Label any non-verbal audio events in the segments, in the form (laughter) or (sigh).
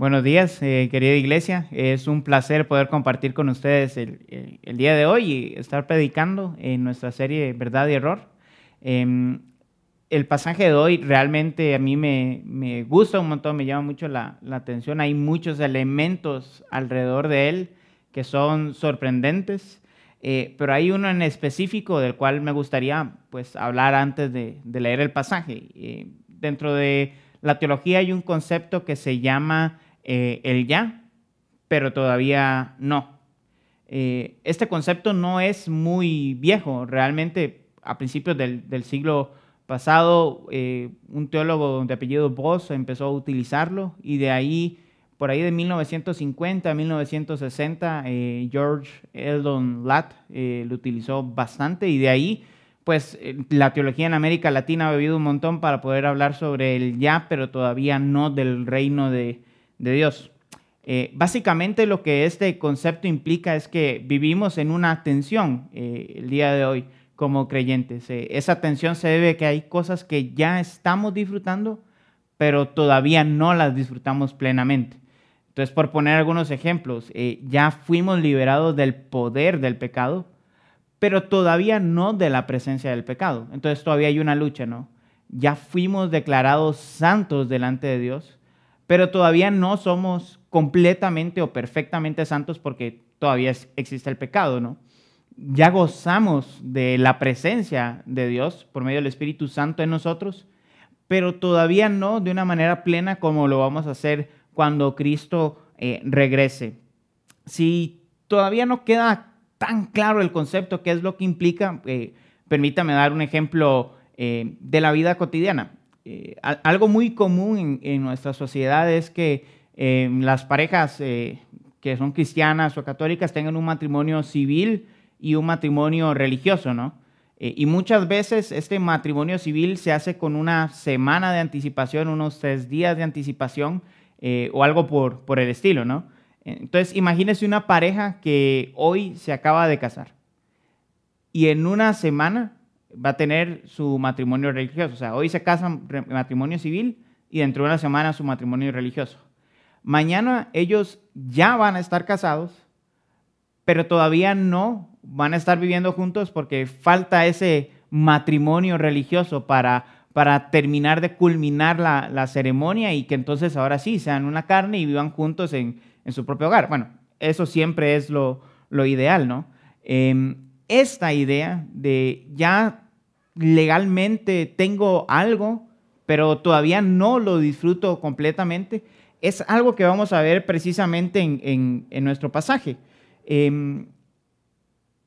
Buenos días, eh, querida iglesia. Es un placer poder compartir con ustedes el, día de hoy y estar predicando en nuestra serie Verdad y Error. Em, el pasaje de hoy realmente a mí me, gusta un montón, me llama mucho la, atención. Hay muchos elementos alrededor de él que son sorprendentes, eh, pero hay uno en específico del cual me gustaría pues, hablar antes de, leer el pasaje. Eh, dentro de la teología hay un concepto que se llama eh, el ya, pero todavía no. Eh, este concepto no es muy viejo, realmente a principios del, siglo pasado eh, un teólogo de apellido Voss empezó a utilizarlo y de ahí, por ahí de 1950 a 1960, George Eldon Latt lo utilizó bastante y de ahí pues la teología en América Latina ha bebido un montón para poder hablar sobre el ya, pero todavía no del reino de, de Dios. Eh, básicamente lo que este concepto implica es que vivimos en una tensión eh, el día de hoy como creyentes. Eh, esa tensión se debe a que hay cosas que ya estamos disfrutando, pero todavía no las disfrutamos plenamente. Entonces, por poner algunos ejemplos, ya fuimos liberados del poder del pecado, pero todavía no de la presencia del pecado. Entonces, todavía hay una lucha, ¿no? Ya fuimos declarados santos delante de Dios, pero todavía no somos completamente o perfectamente santos porque todavía existe el pecado, ¿no? Ya gozamos de la presencia de Dios por medio del Espíritu Santo en nosotros, pero todavía no de una manera plena como lo vamos a hacer cuando Cristo eh, regrese. Si todavía no queda tan claro el concepto, qué es lo que implica, eh, permítame dar un ejemplo eh, de la vida cotidiana. Eh, algo muy común en, nuestra sociedad es que em, las parejas eh, que son cristianas o católicas tengan un matrimonio civil y un matrimonio religioso, ¿no? Eh, y muchas veces este matrimonio civil se hace con una semana de anticipación, unos tres días de anticipación o algo por, por el estilo, ¿no? Entonces, imagínese una pareja que hoy se acaba de casar y en una semana va a tener su matrimonio religioso. O sea, hoy se casan matrimonio civil y dentro de una semana su matrimonio religioso. Mañana ellos ya van a estar casados, pero todavía no van a estar viviendo juntos porque falta ese matrimonio religioso para, para terminar de culminar la, ceremonia y que entonces ahora sí sean una carne y vivan juntos en, su propio hogar. Bueno, eso siempre es lo, ideal, ¿no? Em, esta idea de ya legalmente tengo algo, pero todavía no lo disfruto completamente, es algo que vamos a ver precisamente en, nuestro pasaje. Em,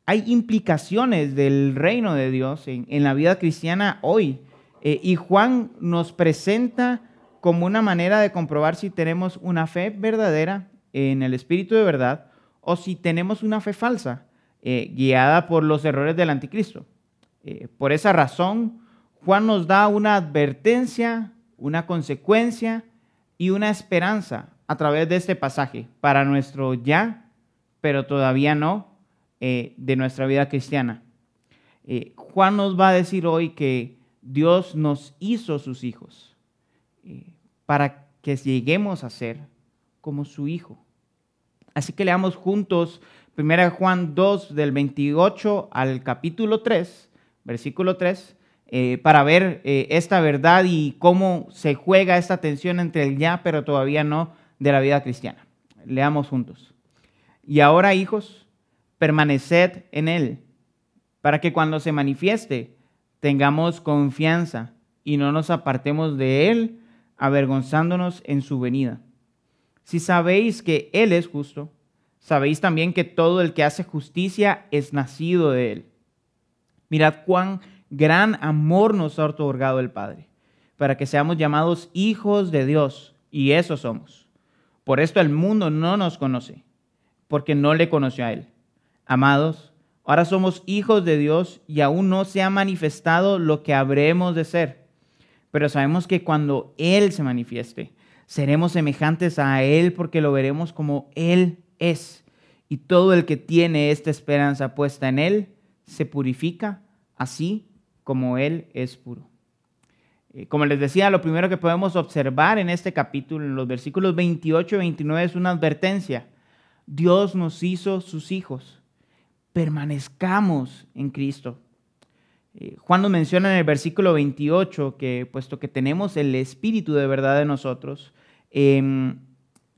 hay implicaciones del reino de Dios en, la vida cristiana hoy. Eh, y Juan nos presenta como una manera de comprobar si tenemos una fe verdadera en el Espíritu de verdad o si tenemos una fe falsa. Eh, guiada por los errores del anticristo. Eh, por esa razón, Juan nos da una advertencia, una consecuencia y una esperanza a través de este pasaje para nuestro ya, pero todavía no, eh, de nuestra vida cristiana. Juan nos va a decir hoy que Dios nos hizo sus hijos para que lleguemos a ser como su hijo. Así que leamos juntos 1 Juan 2 del 28 al capítulo 3, versículo 3, eh, para ver eh, esta verdad y cómo se juega esta tensión entre el ya, pero todavía no, de la vida cristiana. Leamos juntos. Y ahora, hijos, permaneced en Él, para que cuando se manifieste tengamos confianza y no nos apartemos de Él, avergonzándonos en su venida. Si sabéis que Él es justo, Sabéis también que todo el que hace justicia es nacido de él. Mirad cuán gran amor nos ha otorgado el Padre, para que seamos llamados hijos de Dios, y eso somos. Por esto el mundo no nos conoce, porque no le conoció a Él. Amados, ahora somos hijos de Dios y aún no se ha manifestado lo que habremos de ser. Pero sabemos que cuando Él se manifieste, seremos semejantes a Él porque lo veremos como Él es. Y todo el que tiene esta esperanza puesta en Él se purifica así como Él es puro. Eh, como les decía, lo primero que podemos observar en este capítulo, en los versículos 28 y 29, es una advertencia. Dios nos hizo sus hijos. Permanezcamos en Cristo. Eh, Juan nos menciona en el versículo 28 que puesto que tenemos el Espíritu de verdad de nosotros, em,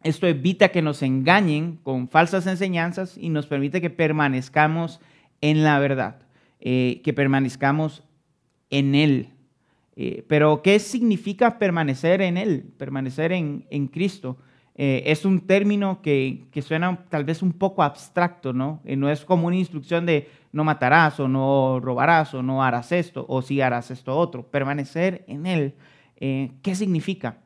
esto evita que nos engañen con falsas enseñanzas y nos permite que permanezcamos en la verdad, eh, que permanezcamos en Él. Eh, pero, ¿qué significa permanecer en Él? Permanecer en, Cristo. Eh, es un término que, que, suena tal vez un poco abstracto, ¿no? no es como una instrucción de no matarás o no robarás o no harás esto o si harás esto otro. Permanecer en Él, ¿qué significa?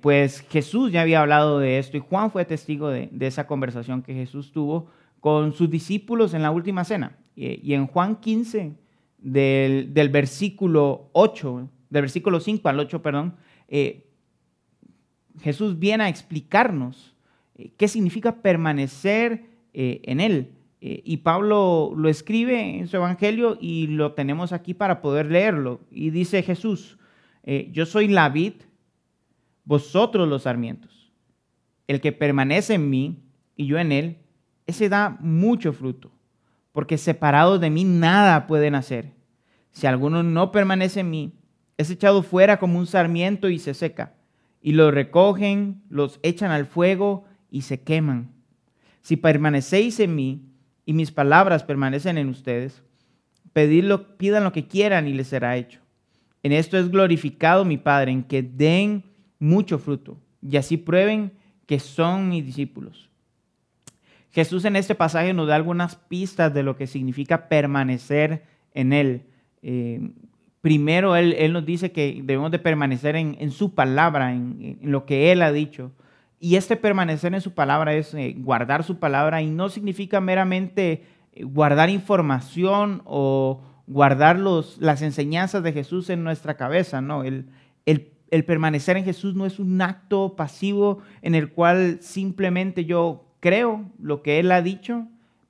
Pues Jesús ya había hablado de esto y Juan fue testigo de, esa conversación que Jesús tuvo con sus discípulos en la última cena. Y, en Juan 15, del, versículo 8, del versículo 5 al 8, perdón, eh, Jesús viene a explicarnos eh, qué significa permanecer eh, en Él. y Pablo lo escribe en su Evangelio y lo tenemos aquí para poder leerlo. Y dice Jesús, yo soy la vid, vosotros los sarmientos. El que permanece en mí y yo en Él, ese da mucho fruto, porque separados de mí nada pueden hacer. Si alguno no permanece en mí, es echado fuera como un sarmiento y se seca, y los recogen, los echan al fuego y se queman. Si permanecéis en mí y mis palabras permanecen en ustedes, pidan lo que quieran y les será hecho. En esto es glorificado mi Padre, en que den mucho fruto, y así prueben que son mis discípulos. Jesús en este pasaje nos da algunas pistas de lo que significa permanecer en Él. Eh, primero, él, nos dice que debemos de permanecer en, su palabra, en, lo que Él ha dicho. Y este permanecer en su palabra es eh, guardar su palabra y no significa meramente eh, guardar información o guardar los, las enseñanzas de Jesús en nuestra cabeza, no. el, el permanecer en Jesús no es un acto pasivo en el cual simplemente yo creo lo que Él ha dicho,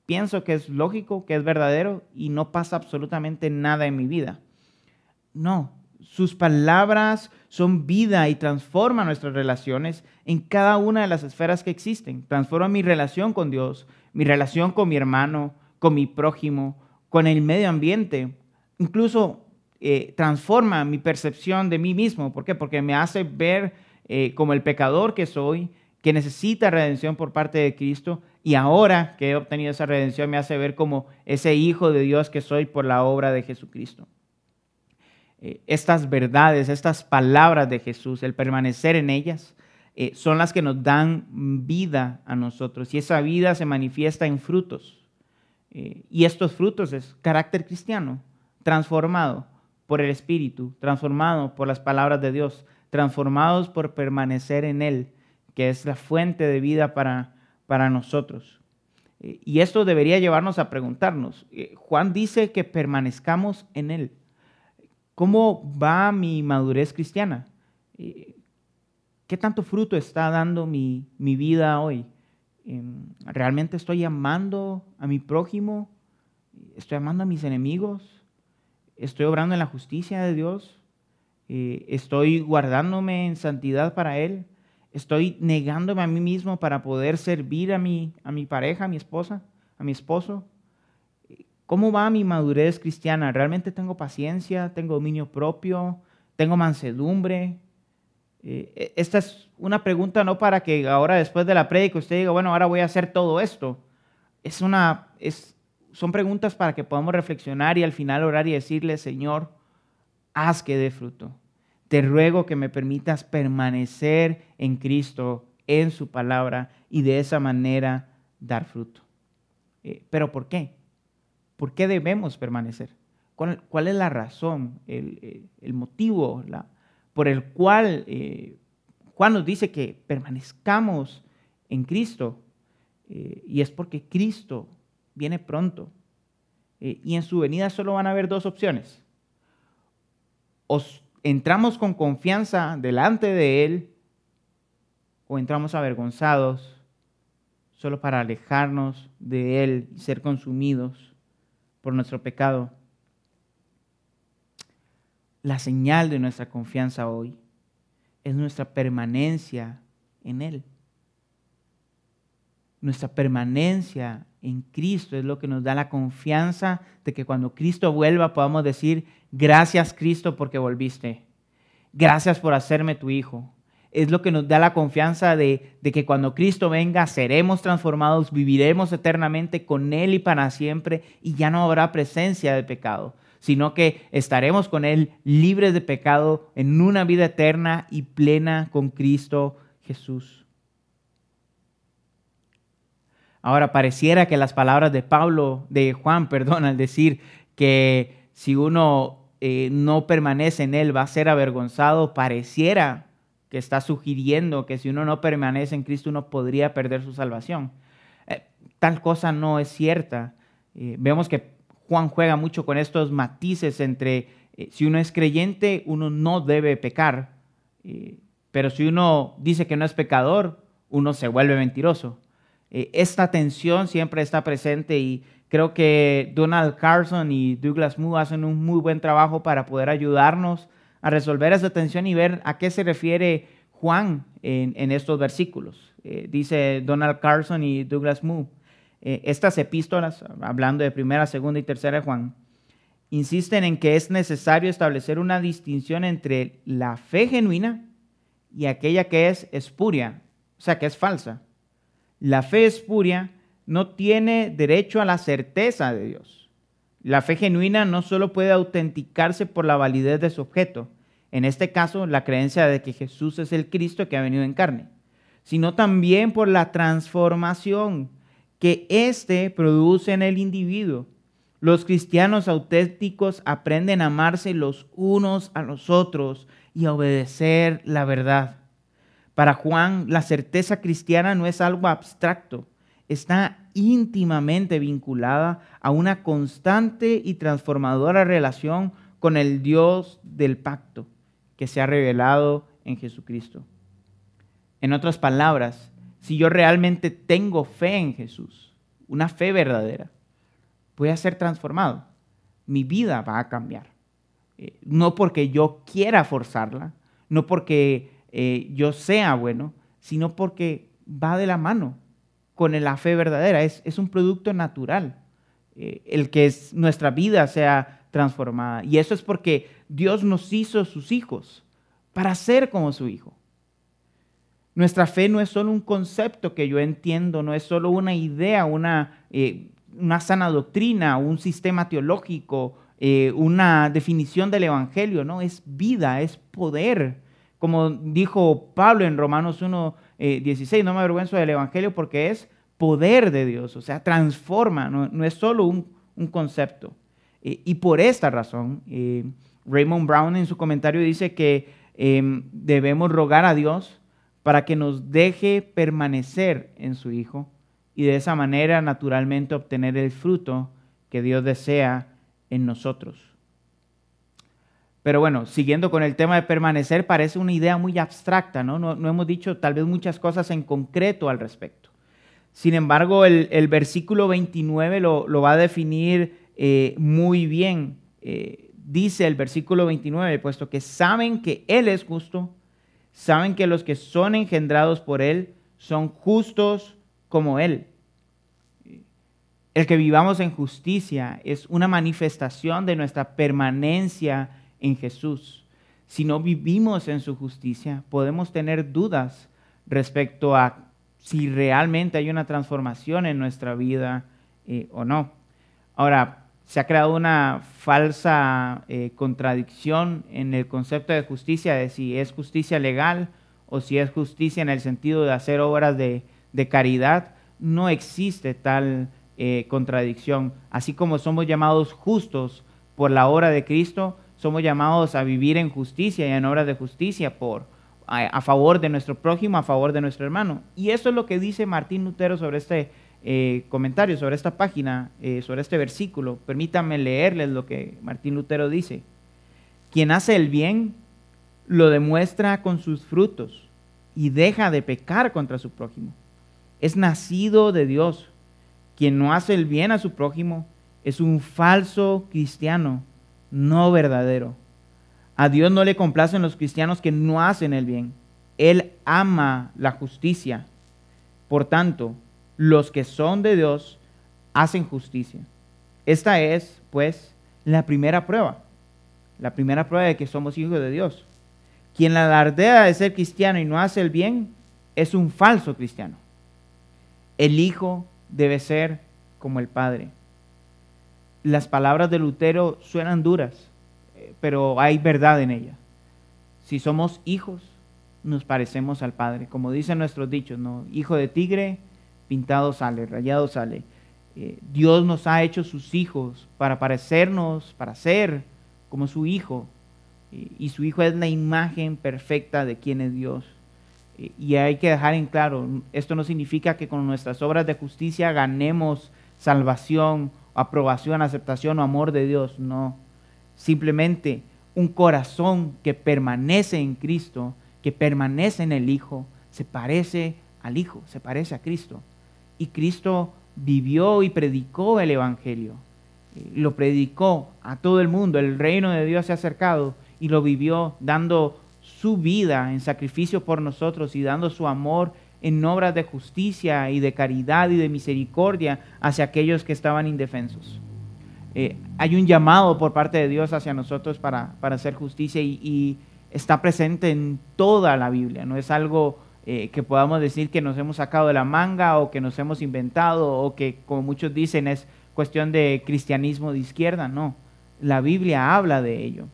pienso que es lógico, que es verdadero y no pasa absolutamente nada en mi vida. No, sus palabras son vida y transforman nuestras relaciones en cada una de las esferas que existen. Transforma mi relación con Dios, mi relación con mi hermano, con mi prójimo, con el medio ambiente. Incluso eh, transforma mi percepción de mí mismo. ¿Por qué? Porque me hace ver eh, como el pecador que soy, que necesita redención por parte de Cristo y ahora que he obtenido esa redención me hace ver como ese hijo de Dios que soy por la obra de Jesucristo. Eh, estas verdades, estas palabras de Jesús, el permanecer en ellas, son las que nos dan vida a nosotros y esa vida se manifiesta en frutos. Y estos frutos es carácter cristiano, transformado por el Espíritu, transformado por las palabras de Dios, transformados por permanecer en Él que es la fuente de vida para, para nosotros. Eh, y esto debería llevarnos a preguntarnos. Eh, Juan dice que permanezcamos en Él. ¿Cómo va mi madurez cristiana? Eh, ¿Qué tanto fruto está dando mi, mi vida hoy? ¿Realmente estoy amando a mi prójimo? ¿Estoy amando a mis enemigos? ¿Estoy obrando en la justicia de Dios? ¿Estoy guardándome en santidad para Él? Estoy negándome a mí mismo para poder servir a mi, a mi pareja, a mi esposa, a mi esposo. ¿Cómo va mi madurez cristiana? ¿Realmente tengo paciencia? ¿Tengo dominio propio? ¿Tengo mansedumbre? Eh, e, esta es una pregunta no para que ahora después de la prédica usted diga, bueno, ahora voy a hacer todo esto. Es una, es, son preguntas para que podamos reflexionar y al final orar y decirle, Señor, haz que dé fruto te ruego que me permitas permanecer en Cristo, en su palabra, y de esa manera dar fruto. Eh, ¿Pero por qué? ¿Por qué debemos permanecer? ¿Cuál, es la razón, el, motivo por el cual eh, Juan nos dice que permanezcamos en Cristo? Eh, y es porque Cristo viene pronto. y en su venida solo van a haber dos opciones. Os entramos con confianza delante de Él o entramos avergonzados solo para alejarnos de Él y ser consumidos por nuestro pecado. la señal de nuestra confianza hoy es nuestra permanencia en Él. Nuestra permanencia en Cristo es lo que nos da la confianza de que cuando Cristo vuelva podamos decir, gracias Cristo porque volviste. Gracias por hacerme tu hijo. Es lo que nos da la confianza de, de, que cuando Cristo venga seremos transformados, viviremos eternamente con Él y para siempre y ya no habrá presencia de pecado, sino que estaremos con Él libres de pecado en una vida eterna y plena con Cristo Jesús. Ahora pareciera que las palabras de Pablo, de Juan, (laughs) perdón, al decir que si uno eh, no permanece en él va a ser avergonzado, pareciera que está sugiriendo que si uno no permanece en Cristo uno podría perder su salvación. Eh, tal cosa no es cierta. Eh, vemos que Juan juega mucho con estos matices entre si uno es creyente, uno no debe pecar, pero si uno dice que no es pecador, uno se vuelve mentiroso. Eh, esta tensión siempre está presente y creo que Donald Carson y Douglas Moo hacen un muy buen trabajo para poder ayudarnos a resolver esa tensión y ver a qué se refiere Juan en, estos versículos. Eh, dice Donald Carson y Douglas Moo, eh, estas epístolas, hablando de primera, segunda y tercera de Juan, insisten en que es necesario establecer una distinción entre la fe genuina y aquella que es espuria, o sea, que es falsa. La fe espuria no tiene derecho a la certeza de Dios. La fe genuina no solo puede autenticarse por la validez de su objeto, en este caso la creencia de que Jesús es el Cristo que ha venido en carne, sino también por la transformación que éste produce en el individuo. Los cristianos auténticos aprenden a amarse los unos a los otros y a obedecer la verdad. Para Juan, la certeza cristiana no es algo abstracto, está íntimamente vinculada a una constante y transformadora relación con el Dios del pacto que se ha revelado en Jesucristo. En otras palabras, si yo realmente tengo fe en Jesús, una fe verdadera, voy a ser transformado. Mi vida va a cambiar. Eh, no porque yo quiera forzarla, no porque eh, yo sea bueno, sino porque va de la mano con la fe verdadera. Es, un producto natural eh, el que es, nuestra vida sea transformada. Y eso es porque Dios nos hizo sus hijos para ser como su hijo. Nuestra fe no es solo un concepto que yo entiendo, no es solo una idea, una, eh, una sana doctrina, un sistema teológico, una definición del Evangelio, no, es vida, es poder como dijo Pablo en Romanos 1, 16, eh, no me avergüenzo del Evangelio porque es poder de Dios, o sea, transforma, no, es solo un, concepto. Eh, y por esta razón, eh, Raymond Brown en su comentario dice que em, debemos rogar a Dios para que nos deje permanecer en su Hijo y de esa manera naturalmente obtener el fruto que Dios desea en nosotros. Pero bueno, siguiendo con el tema de permanecer, parece una idea muy abstracta, ¿no? No, hemos dicho tal vez muchas cosas en concreto al respecto. Sin embargo, el, versículo 29 lo, va a definir eh, muy bien. Eh, dice el versículo 29, puesto que saben que Él es justo, saben que los que son engendrados por Él son justos como Él. El que vivamos en justicia es una manifestación de nuestra permanencia en Jesús. Si no vivimos en su justicia, podemos tener dudas respecto a si realmente hay una transformación en nuestra vida eh, o no. Ahora, se ha creado una falsa eh, contradicción en el concepto de justicia, de si es justicia legal o si es justicia en el sentido de hacer obras de, caridad. No existe tal eh, contradicción. Así como somos llamados justos por la obra de Cristo, somos llamados a vivir en justicia y en obras de justicia por, a, favor de nuestro prójimo, a favor de nuestro hermano. Y eso es lo que dice Martín Lutero sobre este eh, comentario, sobre esta página, eh, sobre este versículo. Permítanme leerles lo que Martín Lutero dice. Quien hace el bien lo demuestra con sus frutos y deja de pecar contra su prójimo. Es nacido de Dios. Quien no hace el bien a su prójimo es un falso cristiano no verdadero. A Dios no le complacen los cristianos que no hacen el bien. Él ama la justicia. Por tanto, los que son de Dios hacen justicia. Esta es, pues, la primera prueba. La primera prueba de que somos hijos de Dios. Quien alardea de ser cristiano y no hace el bien es un falso cristiano. El hijo debe ser como el padre. Las palabras de Lutero suenan duras, eh, pero hay verdad en ellas. Si somos hijos, nos parecemos al Padre. Como dicen nuestros dichos, ¿no? Hijo de tigre, pintado sale, rayado sale. Eh, Dios nos ha hecho sus hijos para parecernos, para ser como su Hijo. y su Hijo es la imagen perfecta de quien es Dios. y hay que dejar en claro, esto no significa que con nuestras obras de justicia ganemos salvación, aprobación, aceptación o amor de Dios. No. Simplemente un corazón que permanece en Cristo que permanece en el Hijo se parece al Hijo, se parece a Cristo. Y Cristo vivió y predicó el Evangelio. Eh, lo predicó a todo el mundo. El reino de Dios se ha acercado y lo vivió dando su vida en sacrificio por nosotros y dando su amor en obras de justicia y de caridad y de misericordia hacia aquellos que estaban indefensos. Eh, hay un llamado por parte de Dios hacia nosotros para, hacer justicia y está presente en toda la Biblia, no es algo eh, que podamos decir que nos hemos sacado de la manga o que nos hemos inventado o que, como muchos dicen, es cuestión de cristianismo de izquierda, no. La Biblia habla de ello.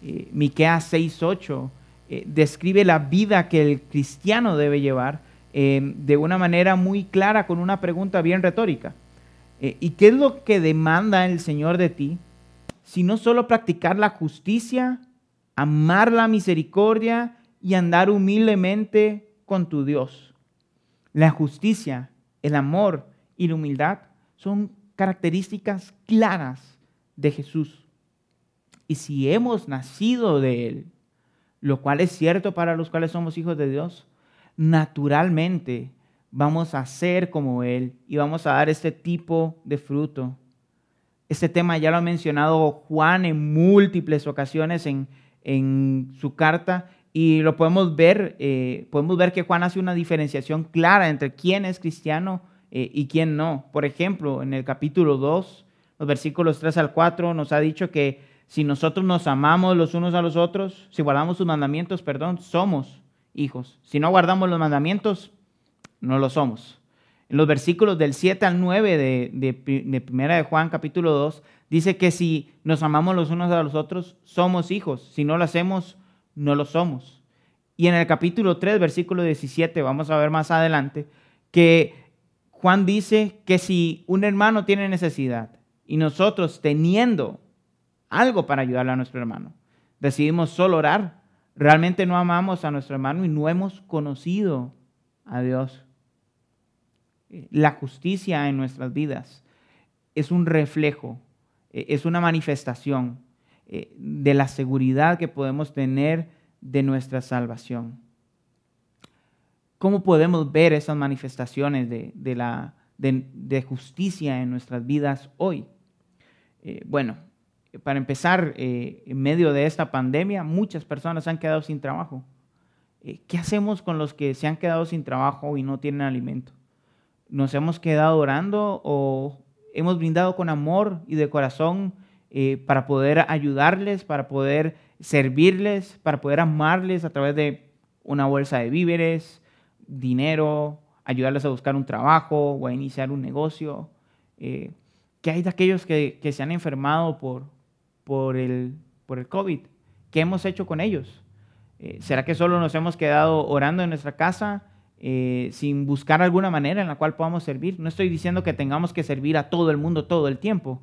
Eh, Miqueas 6:8 eh, describe la vida que el cristiano debe llevar eh, de una manera muy clara con una pregunta bien retórica. ¿Y qué es lo que demanda el Señor de ti? Si no solo practicar la justicia, amar la misericordia y andar humildemente con tu Dios. La justicia, el amor y la humildad son características claras de Jesús. Y si hemos nacido de Él, lo cual es cierto para los cuales somos hijos de Dios, naturalmente vamos a ser como Él y vamos a dar este tipo de fruto. Este tema ya lo ha mencionado Juan en múltiples ocasiones en, en su carta y lo podemos ver, eh, podemos ver que Juan hace una diferenciación clara entre quién es cristiano eh, y quién no. Por ejemplo, en el capítulo 2, los versículos 3 al 4, nos ha dicho que si nosotros nos amamos los unos a los otros, si guardamos sus mandamientos, perdón, somos hijos. Si no guardamos los mandamientos, no lo somos. En los versículos del 7 al 9 de, de, Primera de Juan, capítulo 2, dice que si nos amamos los unos a los otros, somos hijos. Si no lo hacemos, no lo somos. Y en el capítulo 3, versículo 17, vamos a ver más adelante, que Juan dice que si un hermano tiene necesidad y nosotros teniendo algo para ayudarle a nuestro hermano, decidimos solo orar, realmente no amamos a nuestro hermano y no hemos conocido a Dios. La justicia en nuestras vidas es un reflejo eh, es una manifestación eh, de la seguridad que podemos tener de nuestra salvación. ¿Cómo podemos ver esas manifestaciones de, justicia en nuestras vidas hoy? Eh, bueno, para empezar, en medio de esta pandemia, muchas personas han quedado sin trabajo. ¿Qué hacemos con los que se han quedado sin trabajo y no tienen alimento? ¿Nos hemos quedado orando o hemos brindado con amor y de corazón eh, para poder ayudarles, para poder servirles, para poder amarles a través de una bolsa de víveres, dinero, ayudarles a buscar un trabajo o a iniciar un negocio. Eh, ¿Qué hay de aquellos que, se han enfermado por, por, el, por el COVID? ¿Qué hemos hecho con ellos? Eh, ¿Será que solo nos hemos quedado orando en nuestra casa? Eh, sin buscar alguna manera en la cual podamos servir. No estoy diciendo que tengamos que servir a todo el mundo todo el tiempo,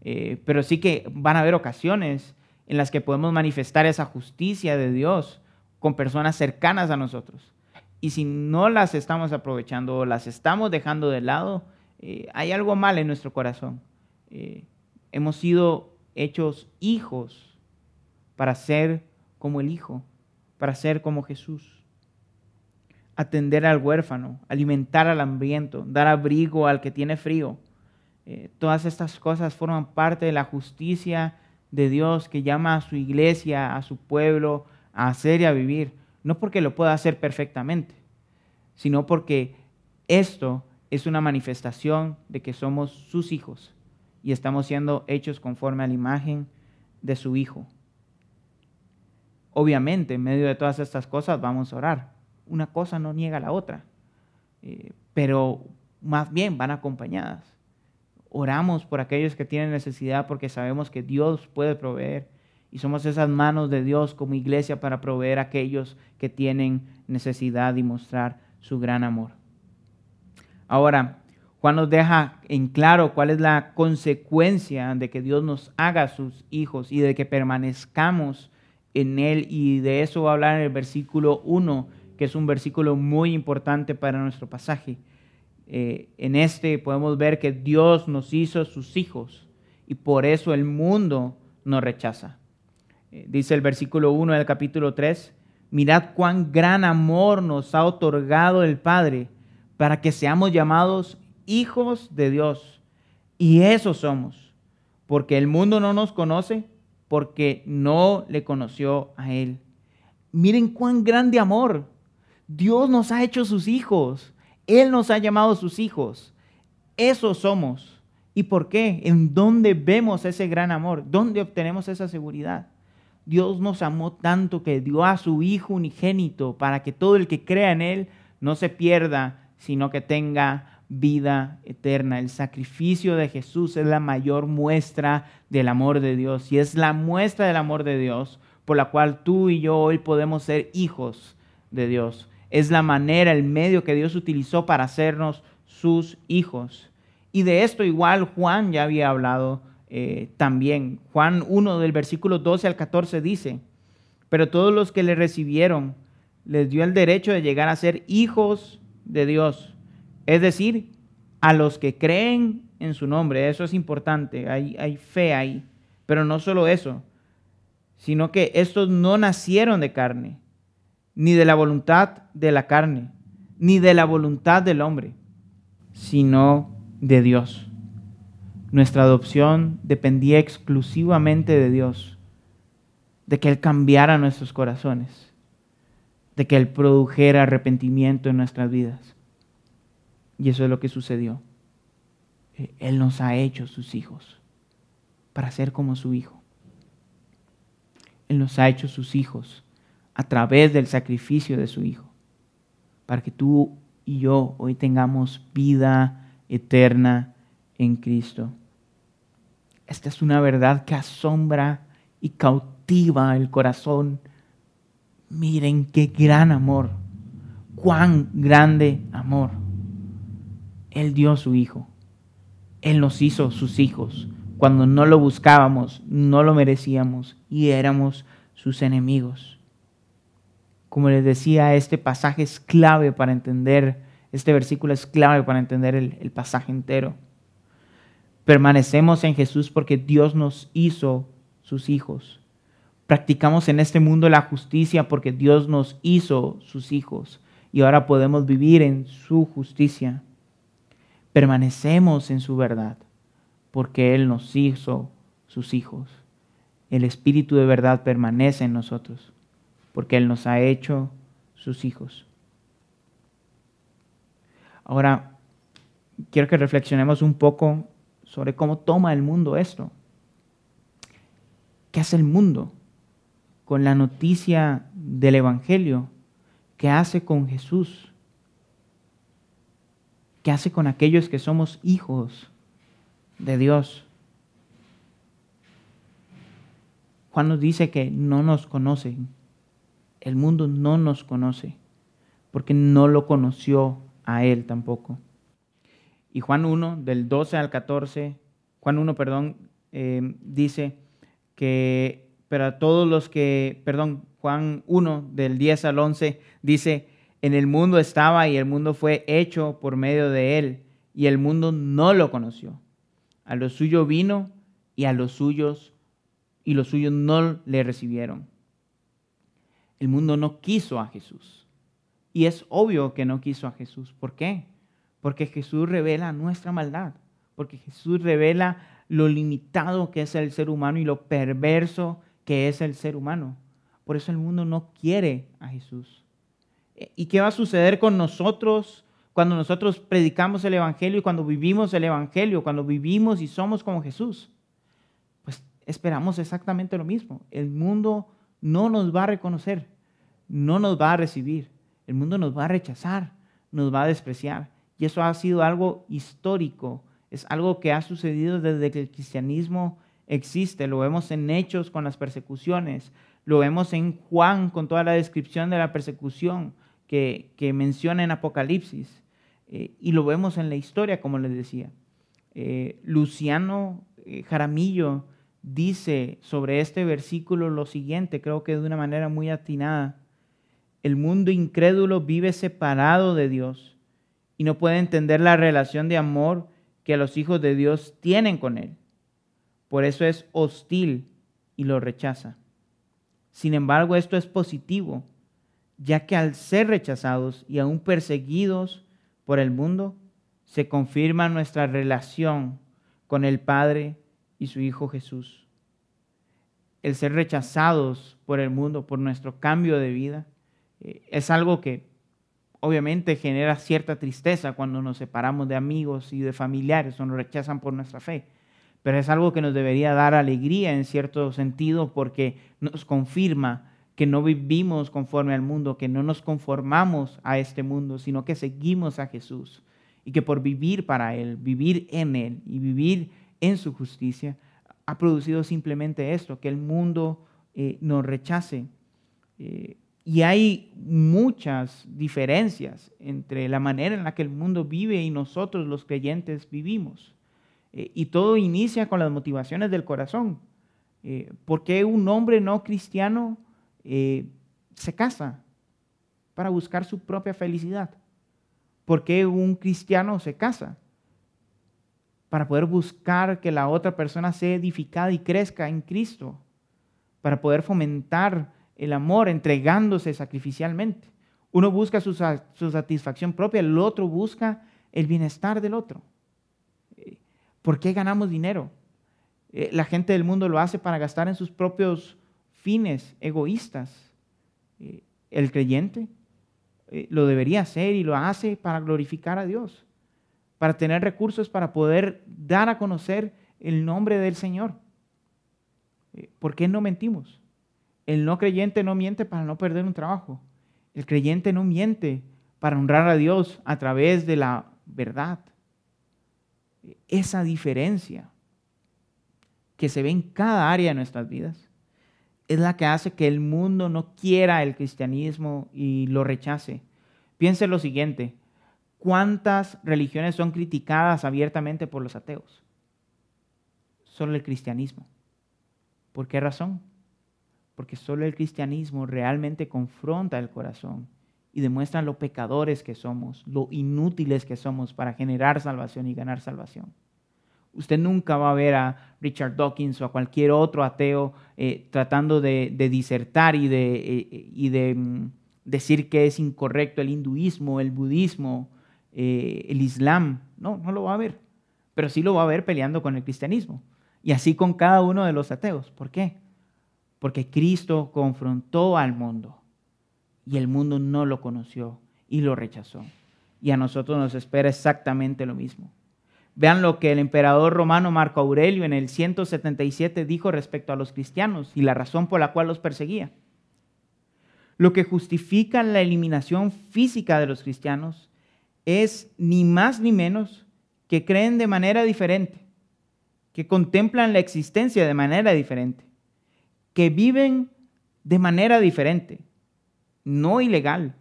eh, pero sí que van a haber ocasiones en las que podemos manifestar esa justicia de Dios con personas cercanas a nosotros. Y si no las estamos aprovechando o las estamos dejando de lado, eh, hay algo mal en nuestro corazón. hemos sido hechos hijos para ser como el Hijo, para ser como Jesús atender al huérfano, alimentar al hambriento, dar abrigo al que tiene frío. Eh, todas estas cosas forman parte de la justicia de Dios que llama a su iglesia, a su pueblo, a hacer y a vivir. No porque lo pueda hacer perfectamente, sino porque esto es una manifestación de que somos sus hijos y estamos siendo hechos conforme a la imagen de su Hijo. Obviamente, en medio de todas estas cosas vamos a orar. Una cosa no niega a la otra, eh, pero más bien van acompañadas. Oramos por aquellos que tienen necesidad porque sabemos que Dios puede proveer y somos esas manos de Dios como iglesia para proveer a aquellos que tienen necesidad y mostrar su gran amor. Ahora, Juan nos deja en claro cuál es la consecuencia de que Dios nos haga sus hijos y de que permanezcamos en Él. Y de eso va a hablar en el versículo 1, que es un versículo muy importante para nuestro pasaje. Eh, en este podemos ver que Dios nos hizo sus hijos y por eso el mundo nos rechaza. Eh, dice el versículo 1 del capítulo 3, mirad cuán gran amor nos ha otorgado el Padre para que seamos llamados hijos de Dios. Y eso somos, porque el mundo no nos conoce, porque no le conoció a Él. Miren cuán grande amor. Dios nos ha hecho sus hijos. Él nos ha llamado sus hijos. Eso somos. ¿Y por qué? ¿En dónde vemos ese gran amor? ¿Dónde obtenemos esa seguridad? Dios nos amó tanto que dio a su Hijo unigénito para que todo el que crea en Él no se pierda, sino que tenga vida eterna. El sacrificio de Jesús es la mayor muestra del amor de Dios y es la muestra del amor de Dios por la cual tú y yo hoy podemos ser hijos de Dios. Es la manera, el medio que Dios utilizó para hacernos sus hijos. Y de esto igual Juan ya había hablado eh, también. Juan 1 del versículo 12 al 14 dice, pero todos los que le recibieron les dio el derecho de llegar a ser hijos de Dios. Es decir, a los que creen en su nombre. Eso es importante, hay, fe ahí. Pero no solo eso, sino que estos no nacieron de carne, ni de la voluntad de la carne, ni de la voluntad del hombre, sino de Dios. Nuestra adopción dependía exclusivamente de Dios, de que Él cambiara nuestros corazones, de que Él produjera arrepentimiento en nuestras vidas. Y eso es lo que sucedió. Eh, Él nos ha hecho sus hijos para ser como su Hijo. Él nos ha hecho sus hijos a través del sacrificio de su Hijo, para que tú y yo hoy tengamos vida eterna en Cristo. Esta es una verdad que asombra y cautiva el corazón. Miren qué gran amor, cuán grande amor. Él dio su Hijo. Él nos hizo sus hijos. Cuando no lo buscábamos, no lo merecíamos y éramos sus enemigos. Como les decía, este pasaje es clave para entender, este versículo es clave para entender el pasaje entero. Permanecemos en Jesús porque Dios nos hizo sus hijos. Practicamos en este mundo la justicia porque Dios nos hizo sus hijos y ahora podemos vivir en su justicia permanecemos en su verdad, porque Él nos hizo sus hijos. El Espíritu de verdad permanece en nosotros, porque Él nos ha hecho sus hijos. Ahora, quiero que reflexionemos un poco sobre cómo toma el mundo esto. ¿Qué hace el mundo con la noticia del Evangelio? ¿Qué hace con Jesús? ¿Qué hace con aquellos que somos hijos de Dios? Juan nos dice que no nos conocen. El mundo no nos conoce porque no lo conoció a Él tampoco. Y Juan 1, del 12 al 14, Juan 1, perdón, eh, dice que, pero a todos los que, perdón, Juan 1, del 10 al 11, dice, en el mundo estaba y el mundo fue hecho por medio de él, y el mundo no lo conoció. A lo suyo vino y a los suyos, y los suyos no le recibieron. El mundo no quiso a Jesús. Y es obvio que no quiso a Jesús. ¿Por qué? Porque Jesús revela nuestra maldad, porque Jesús revela lo limitado que es el ser humano y lo perverso que es el ser humano. Por eso el mundo no quiere a Jesús. ¿Y qué va a suceder con nosotros cuando nosotros predicamos el Evangelio y cuando vivimos el Evangelio, cuando vivimos y somos como Jesús? Pues esperamos exactamente lo mismo. El mundo no nos va a reconocer, no nos va a recibir. El mundo nos va a rechazar, nos va a despreciar. Y eso ha sido algo histórico, es algo que ha sucedido desde que el cristianismo existe. Lo vemos en Hechos con las persecuciones, lo vemos en Juan con toda la descripción de la persecución que, menciona en Apocalipsis. Eh, y lo vemos en la historia, como les decía. Eh, Luciano eh, Jaramillo dice sobre este versículo lo siguiente, creo que de una manera muy atinada. El mundo incrédulo vive separado de Dios y no puede entender la relación de amor que los hijos de Dios tienen con Él. Por eso es hostil y lo rechaza. Sin embargo, esto es positivo, ya que al ser rechazados y aún perseguidos por el mundo, se confirma nuestra relación con el Padre y su Hijo Jesús. El ser rechazados por el mundo, por nuestro cambio de vida, eh, es algo que obviamente genera cierta tristeza cuando nos separamos de amigos y de familiares o nos rechazan por nuestra fe. Pero es algo que nos debería dar alegría en cierto sentido porque nos confirma que no vivimos conforme al mundo, que no nos conformamos a este mundo, sino que seguimos a Jesús y que por vivir para Él, vivir en Él y vivir en su justicia, ha producido simplemente esto, que el mundo eh, nos rechace. Eh, y hay muchas diferencias entre la manera en la que el mundo vive y nosotros los creyentes vivimos. Eh, y todo inicia con las motivaciones del corazón. ¿Por qué un hombre no cristiano se casa? Para buscar su propia felicidad. ¿Por qué un cristiano se casa? para poder buscar que la otra persona sea edificada y crezca en Cristo, para poder fomentar el amor entregándose sacrificialmente. Uno busca su, satisfacción propia, el otro busca el bienestar del otro. Eh, ¿Por qué ganamos dinero? Eh, la gente del mundo lo hace para gastar en sus propios fines egoístas. Eh, el creyente lo debería hacer y lo hace para glorificar a Dios para tener recursos para poder dar a conocer el nombre del Señor. Eh, ¿Por qué no mentimos? El no creyente no miente para no perder un trabajo. El creyente no miente para honrar a Dios a través de la verdad. Esa diferencia que se ve en cada área de nuestras vidas es la que hace que el mundo no quiera el cristianismo y lo rechace. Piense lo siguiente, ¿Cuántas religiones son criticadas abiertamente por los ateos? Solo el cristianismo. ¿Por qué razón? Porque solo el cristianismo realmente confronta el corazón y demuestra lo pecadores que somos, lo inútiles que somos para generar salvación y ganar salvación. Usted nunca va a ver a Richard Dawkins o a cualquier otro ateo eh, tratando de, disertar y de, eh, mm, decir que es incorrecto el hinduismo, el budismo, eh, el Islam. No, no lo va a ver. Pero sí lo va a ver peleando con el cristianismo. Y así con cada uno de los ateos. ¿Por qué? Porque Cristo confrontó al mundo y el mundo no lo conoció y lo rechazó. Y a nosotros nos espera exactamente lo mismo. Vean lo que el emperador romano Marco Aurelio en el 177 dijo respecto a los cristianos y la razón por la cual los perseguía. Lo que justifica la eliminación física de los cristianos es ni más ni menos que creen de manera diferente, que contemplan la existencia de manera diferente, que viven de manera diferente, no ilegal,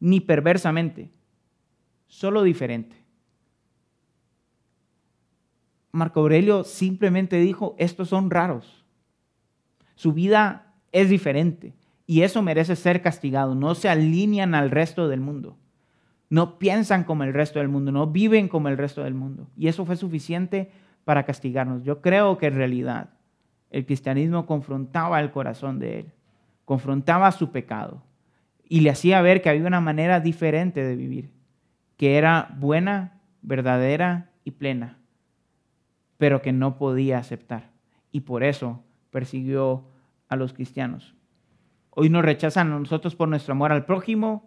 ni perversamente, solo diferente. Marco Aurelio simplemente dijo, estos son raros. Su vida es diferente y eso merece ser castigado. No se alinean al resto del mundo no piensan como el resto del mundo, no viven como el resto del mundo. Y eso fue suficiente para castigarnos. Yo creo que en realidad el cristianismo confrontaba el corazón de él, confrontaba su pecado y le hacía ver que había una manera diferente de vivir, que era buena, verdadera y plena. Pero que no podía aceptar. Y por eso persiguió a los cristianos. Hoy nos rechazan a nosotros por nuestro amor al prójimo,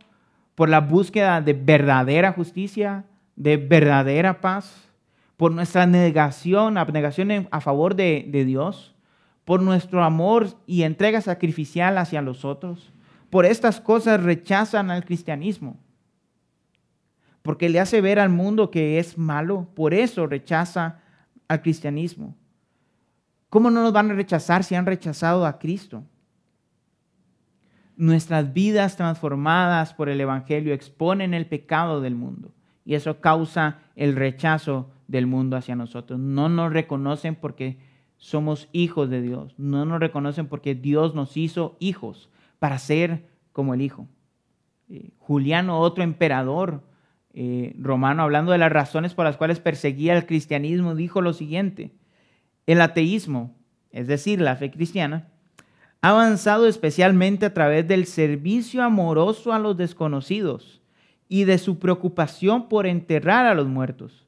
por la búsqueda de verdadera justicia, de verdadera paz, por nuestra negación, abnegación a favor de, de Dios, por nuestro amor y entrega sacrificial hacia los otros. Por estas cosas rechazan al cristianismo, porque le hace ver al mundo que es malo, por eso rechaza al cristianismo. ¿Cómo no nos van a rechazar si han rechazado a Cristo? Nuestras vidas transformadas por el Evangelio exponen el pecado del mundo y eso causa el rechazo del mundo hacia nosotros. No nos reconocen porque somos hijos de Dios, no nos reconocen porque Dios nos hizo hijos para ser como el Hijo. Eh, Juliano, otro emperador eh, romano, hablando de las razones por las cuales perseguía el cristianismo, dijo lo siguiente, el ateísmo, es decir, la fe cristiana, ha avanzado especialmente a través del servicio amoroso a los desconocidos y de su preocupación por enterrar a los muertos.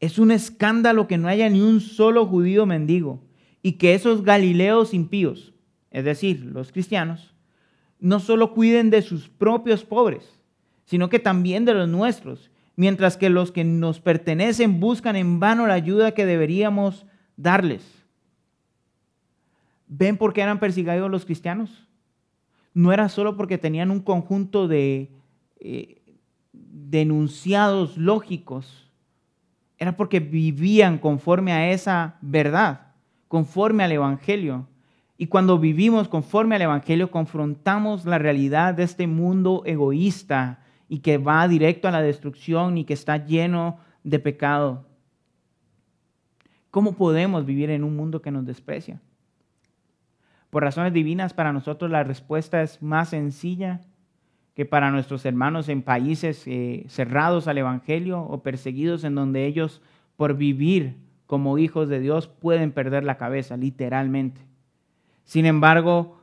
Es un escándalo que no haya ni un solo judío mendigo y que esos galileos impíos, es decir, los cristianos, no solo cuiden de sus propios pobres, sino que también de los nuestros, mientras que los que nos pertenecen buscan en vano la ayuda que deberíamos darles. ¿Ven por qué eran perseguidos los cristianos? No era solo porque tenían un conjunto de eh, denunciados lógicos, era porque vivían conforme a esa verdad, conforme al Evangelio. Y cuando vivimos conforme al Evangelio, confrontamos la realidad de este mundo egoísta y que va directo a la destrucción y que está lleno de pecado. ¿Cómo podemos vivir en un mundo que nos desprecia? Por razones divinas, para nosotros la respuesta es más sencilla que para nuestros hermanos en países eh, cerrados al Evangelio o perseguidos en donde ellos, por vivir como hijos de Dios, pueden perder la cabeza, literalmente. Sin embargo,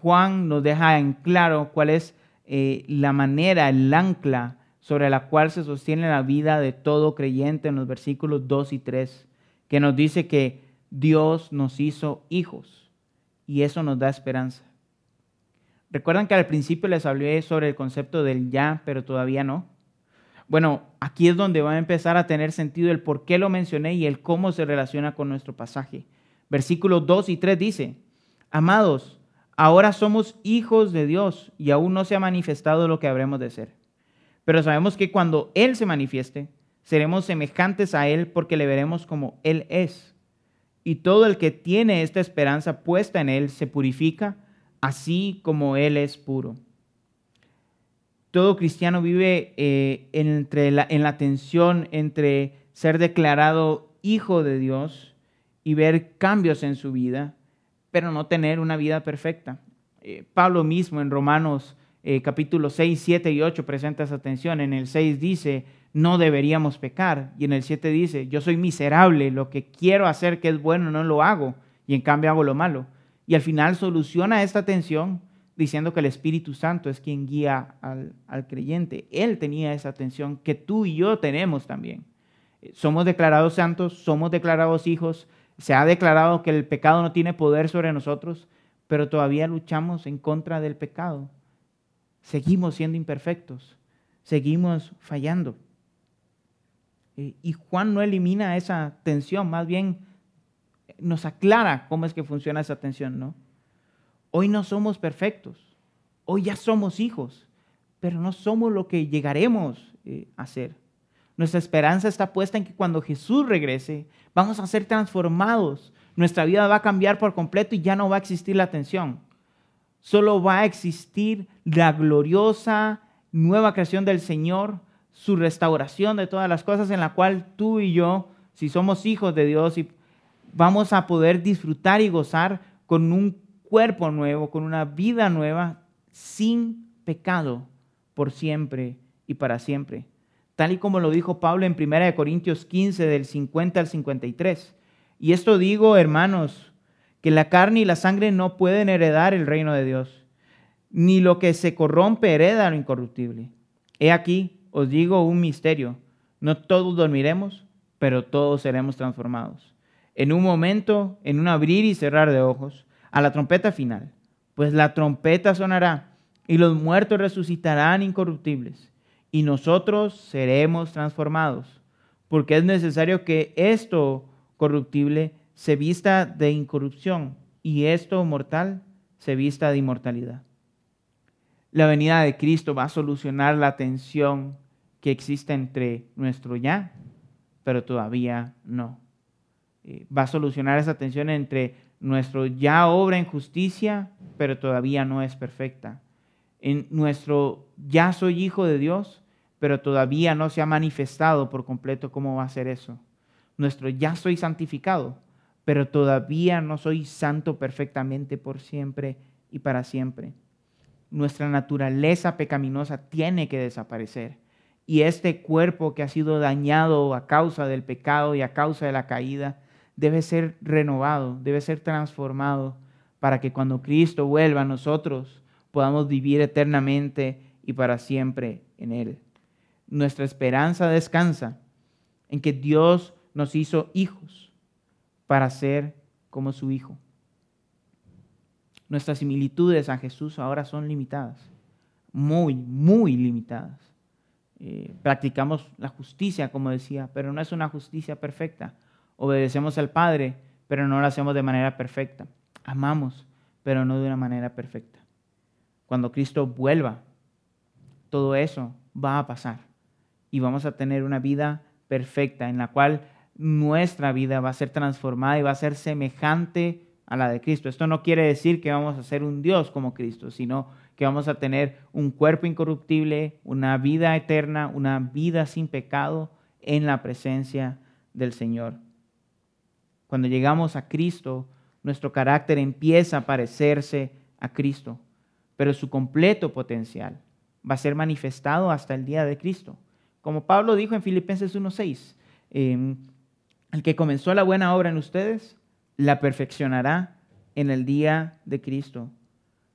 Juan nos deja en claro cuál es eh, la manera, el ancla sobre la cual se sostiene la vida de todo creyente en los versículos 2 y 3, que nos dice que Dios nos hizo hijos y eso nos da esperanza. ¿Recuerdan que al principio les hablé sobre el concepto del ya, pero todavía no? Bueno, aquí es donde va a empezar a tener sentido el por qué lo mencioné y el cómo se relaciona con nuestro pasaje. Versículos 2 y 3 dice, Amados, ahora somos hijos de Dios y aún no se ha manifestado lo que habremos de ser. Pero sabemos que cuando Él se manifieste, seremos semejantes a Él porque le veremos como Él es y todo el que tiene esta esperanza puesta en Él se purifica, así como Él es puro. Todo cristiano vive eh, entre en la tensión entre ser declarado hijo de Dios y ver cambios en su vida, pero no tener una vida perfecta. Eh, Pablo mismo en Romanos eh, capítulo 6, 7 y 8 presenta esa tensión. En el 6 dice, no deberíamos pecar. Y en el 7 dice, yo soy miserable, lo que quiero hacer que es bueno no lo hago, y en cambio hago lo malo. Y al final soluciona esta tensión diciendo que el Espíritu Santo es quien guía al, al creyente. Él tenía esa tensión que tú y yo tenemos también. Somos declarados santos, somos declarados hijos, se ha declarado que el pecado no tiene poder sobre nosotros, pero todavía luchamos en contra del pecado. Seguimos siendo imperfectos, seguimos fallando. Eh, y Juan no elimina esa tensión, más bien nos aclara cómo es que funciona esa tensión, ¿no? Hoy no somos perfectos, hoy ya somos hijos, pero no somos lo que llegaremos eh, a ser. Nuestra esperanza está puesta en que cuando Jesús regrese, vamos a ser transformados. Nuestra vida va a cambiar por completo y ya no va a existir la tensión. Solo va a existir la gloriosa nueva creación del Señor su restauración de todas las cosas en la cual tú y yo, si somos hijos de Dios, vamos a poder disfrutar y gozar con un cuerpo nuevo, con una vida nueva, sin pecado, por siempre y para siempre. Tal y como lo dijo Pablo en 1 Corintios 15, del 50 al 53. Y esto digo, hermanos, que la carne y la sangre no pueden heredar el reino de Dios, ni lo que se corrompe hereda lo incorruptible. He aquí, os digo un misterio, no todos dormiremos, pero todos seremos transformados. En un momento, en un abrir y cerrar de ojos, a la trompeta final, pues la trompeta sonará y los muertos resucitarán incorruptibles y nosotros seremos transformados, porque es necesario que esto corruptible se vista de incorrupción y esto mortal se vista de inmortalidad. La venida de Cristo va a solucionar la tensión que existe entre nuestro ya, pero todavía no. Eh, va a solucionar esa tensión entre nuestro ya obra en justicia, pero todavía no es perfecta. En nuestro ya soy hijo de Dios, pero todavía no se ha manifestado por completo cómo va a ser eso. Nuestro ya soy santificado, pero todavía no soy santo perfectamente por siempre y para siempre nuestra naturaleza pecaminosa tiene que desaparecer. Y este cuerpo que ha sido dañado a causa del pecado y a causa de la caída debe ser renovado, debe ser transformado para que cuando Cristo vuelva a nosotros podamos vivir eternamente y para siempre en Él. Nuestra esperanza descansa en que Dios nos hizo hijos para ser como su Hijo nuestras similitudes a Jesús ahora son limitadas, muy, muy limitadas. Eh, practicamos la justicia, como decía, pero no es una justicia perfecta. Obedecemos al Padre, pero no lo hacemos de manera perfecta. Amamos, pero no de una manera perfecta. Cuando Cristo vuelva, todo eso va a pasar y vamos a tener una vida perfecta en la cual nuestra vida va a ser transformada y va a ser semejante a la de Cristo. Esto no quiere decir que vamos a ser un Dios como Cristo, sino que vamos a tener un cuerpo incorruptible, una vida eterna, una vida sin pecado en la presencia del Señor. Cuando llegamos a Cristo, nuestro carácter empieza a parecerse a Cristo, pero su completo potencial va a ser manifestado hasta el día de Cristo. Como Pablo dijo en Filipenses 1.6, em, el que comenzó la buena obra en ustedes, la perfeccionará en el día de Cristo.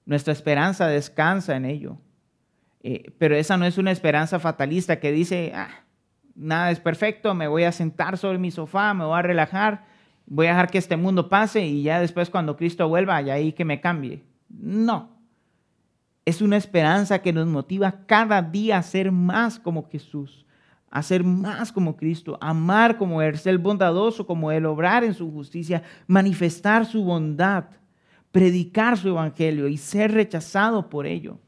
Nuestra esperanza descansa en ello. Eh, pero esa no es una esperanza fatalista que dice, ah, nada es perfecto, me voy a sentar sobre mi sofá, me voy a relajar, voy a dejar que este mundo pase y ya después cuando Cristo vuelva, ya ahí que me cambie. No. Es una esperanza que nos motiva cada día a ser más como Jesús a ser más como Cristo, amar como Él, ser bondadoso como Él, obrar en su justicia, manifestar su bondad, predicar su evangelio y ser rechazado por ello.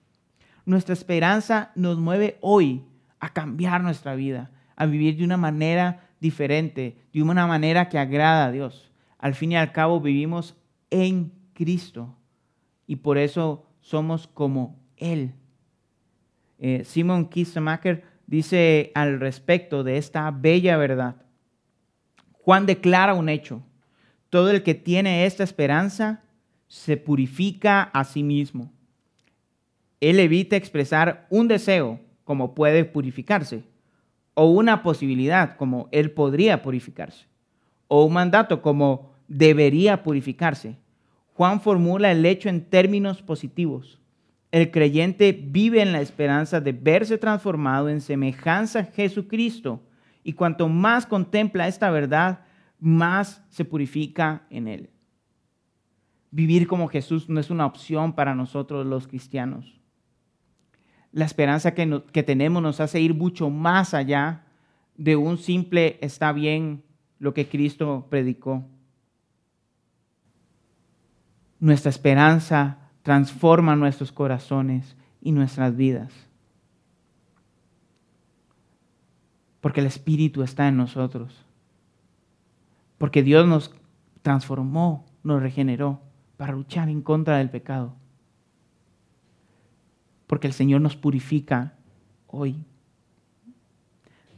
Nuestra esperanza nos mueve hoy a cambiar nuestra vida, a vivir de una manera diferente, de una manera que agrada a Dios. Al fin y al cabo vivimos en Cristo y por eso somos como Él. Eh, Simon dice al respecto de esta bella verdad. Juan declara un hecho. Todo el que tiene esta esperanza se purifica a sí mismo. Él evita expresar un deseo como puede purificarse, o una posibilidad como él podría purificarse, o un mandato como debería purificarse. Juan formula el hecho en términos positivos. El creyente vive en la esperanza de verse transformado en semejanza a Jesucristo y cuanto más contempla esta verdad, más se purifica en él. Vivir como Jesús no es una opción para nosotros los cristianos. La esperanza que, que tenemos nos hace ir mucho más allá de un simple está bien lo que Cristo predicó. Nuestra esperanza transforma nuestros corazones y nuestras vidas. Porque el Espíritu está en nosotros. Porque Dios nos transformó, nos regeneró para luchar en contra del pecado. Porque el Señor nos purifica hoy.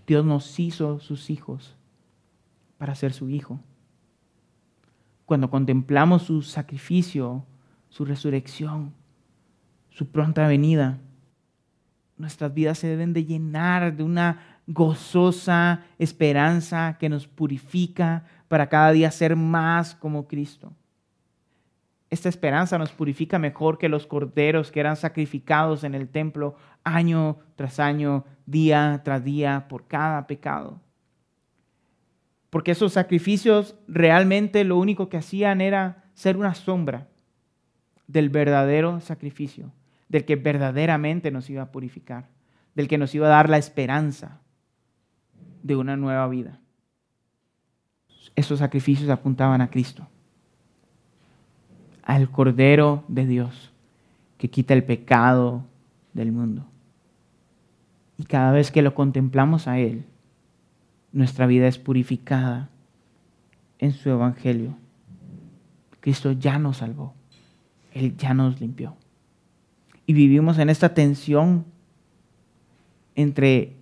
Dios nos hizo sus hijos para ser su hijo. Cuando contemplamos su sacrificio su resurrección, su pronta venida. Nuestras vidas se deben de llenar de una gozosa esperanza que nos purifica para cada día ser más como Cristo. Esta esperanza nos purifica mejor que los corderos que eran sacrificados en el templo año tras año, día tras día, por cada pecado. Porque esos sacrificios realmente lo único que hacían era ser una sombra del verdadero sacrificio, del que verdaderamente nos iba a purificar, del que nos iba a dar la esperanza de una nueva vida. Esos sacrificios apuntaban a Cristo, al Cordero de Dios, que quita el pecado del mundo. Y cada vez que lo contemplamos a Él, nuestra vida es purificada en su Evangelio. Cristo ya nos salvó. Él ya nos limpió. Y vivimos en esta tensión entre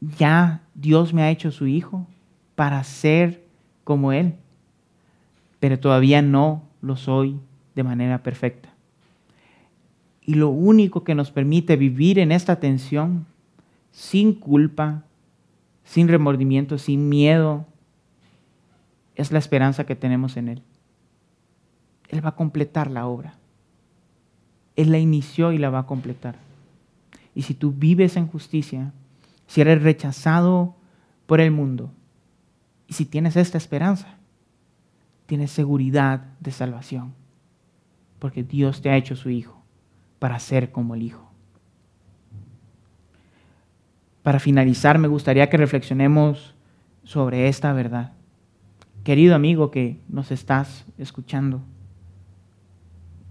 ya Dios me ha hecho su hijo para ser como Él, pero todavía no lo soy de manera perfecta. Y lo único que nos permite vivir en esta tensión sin culpa, sin remordimiento, sin miedo, es la esperanza que tenemos en Él. Él va a completar la obra. Él la inició y la va a completar. Y si tú vives en justicia, si eres rechazado por el mundo, y si tienes esta esperanza, tienes seguridad de salvación, porque Dios te ha hecho su Hijo para ser como el Hijo. Para finalizar, me gustaría que reflexionemos sobre esta verdad. Querido amigo que nos estás escuchando,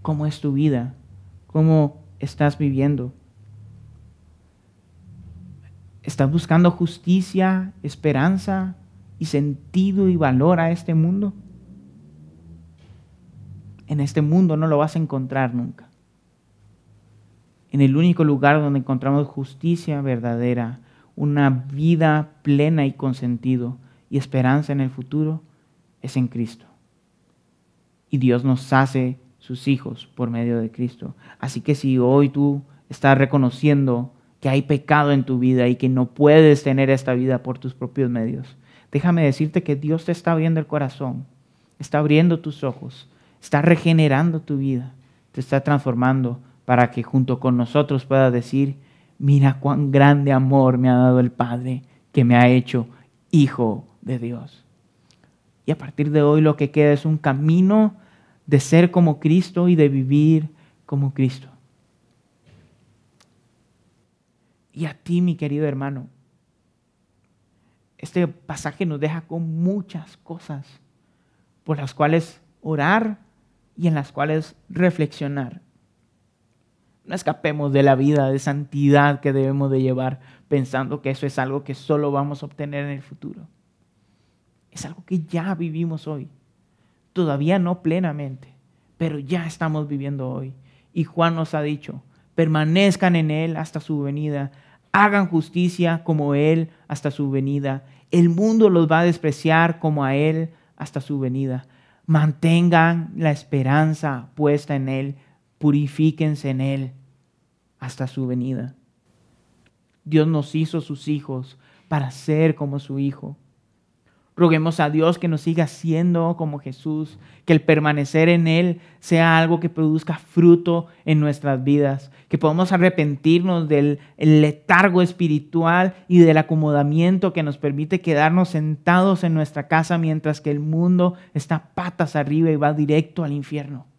¿cómo es tu vida? ¿Cómo estás viviendo? ¿Estás buscando justicia, esperanza y sentido y valor a este mundo? En este mundo no lo vas a encontrar nunca en el único lugar donde encontramos justicia verdadera, una vida plena y con sentido y esperanza en el futuro, es en Cristo. Y Dios nos hace sus hijos por medio de Cristo. Así que si hoy tú estás reconociendo que hay pecado en tu vida y que no puedes tener esta vida por tus propios medios, déjame decirte que Dios te está abriendo el corazón, está abriendo tus ojos, está regenerando tu vida, te está transformando para que junto con nosotros pueda decir, mira cuán grande amor me ha dado el Padre que me ha hecho hijo de Dios. Y a partir de hoy lo que queda es un camino de ser como Cristo y de vivir como Cristo. Y a ti, mi querido hermano, este pasaje nos deja con muchas cosas por las cuales orar y en las cuales reflexionar. No escapemos de la vida de santidad que debemos de llevar pensando que eso es algo que solo vamos a obtener en el futuro. Es algo que ya vivimos hoy. Todavía no plenamente, pero ya estamos viviendo hoy. Y Juan nos ha dicho, permanezcan en Él hasta su venida, hagan justicia como Él hasta su venida. El mundo los va a despreciar como a Él hasta su venida. Mantengan la esperanza puesta en Él, purifíquense en Él hasta su venida. Dios nos hizo sus hijos para ser como su Hijo. Roguemos a Dios que nos siga siendo como Jesús, que el permanecer en Él sea algo que produzca fruto en nuestras vidas, que podamos arrepentirnos del letargo espiritual y del acomodamiento que nos permite quedarnos sentados en nuestra casa mientras que el mundo está patas arriba y va directo al infierno.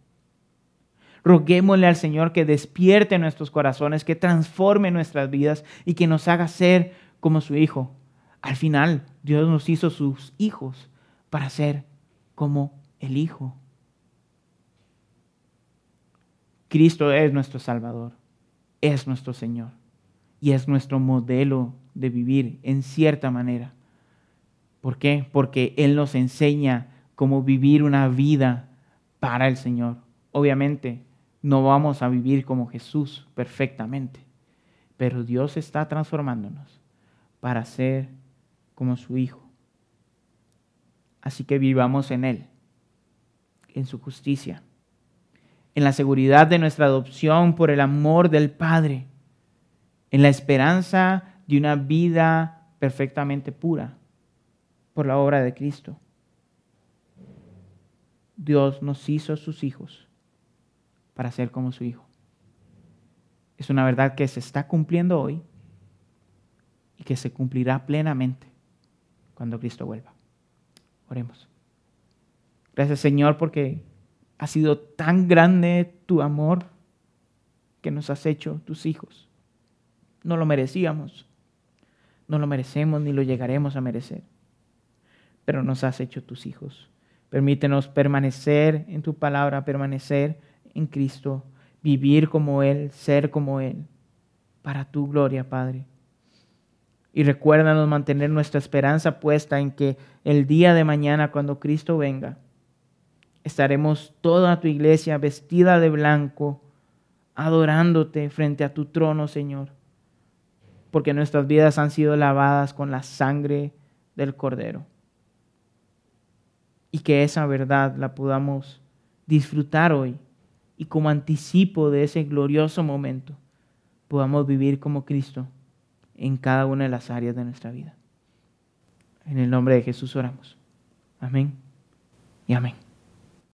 Roguémosle al Señor que despierte nuestros corazones, que transforme nuestras vidas y que nos haga ser como su Hijo. Al final, Dios nos hizo sus hijos para ser como el Hijo. Cristo es nuestro Salvador, es nuestro Señor y es nuestro modelo de vivir en cierta manera. ¿Por qué? Porque Él nos enseña cómo vivir una vida para el Señor. Obviamente, no vamos a vivir como Jesús perfectamente, pero Dios está transformándonos para ser como su Hijo. Así que vivamos en Él, en su justicia, en la seguridad de nuestra adopción por el amor del Padre, en la esperanza de una vida perfectamente pura por la obra de Cristo. Dios nos hizo sus hijos para ser como su Hijo. Es una verdad que se está cumpliendo hoy y que se cumplirá plenamente cuando Cristo vuelva. Oremos. Gracias Señor porque ha sido tan grande tu amor que nos has hecho tus hijos. No lo merecíamos, no lo merecemos ni lo llegaremos a merecer, pero nos has hecho tus hijos. Permítenos permanecer en tu palabra, permanecer en Cristo, vivir como Él, ser como Él, para tu gloria, Padre. Y recuérdanos mantener nuestra esperanza puesta en que el día de mañana, cuando Cristo venga, estaremos toda tu iglesia vestida de blanco, adorándote frente a tu trono, Señor, porque nuestras vidas han sido lavadas con la sangre del Cordero. Y que esa verdad la podamos disfrutar hoy y como anticipo de ese glorioso momento podamos vivir como Cristo en cada una de las áreas de nuestra vida. En el nombre de Jesús oramos. Amén y amén.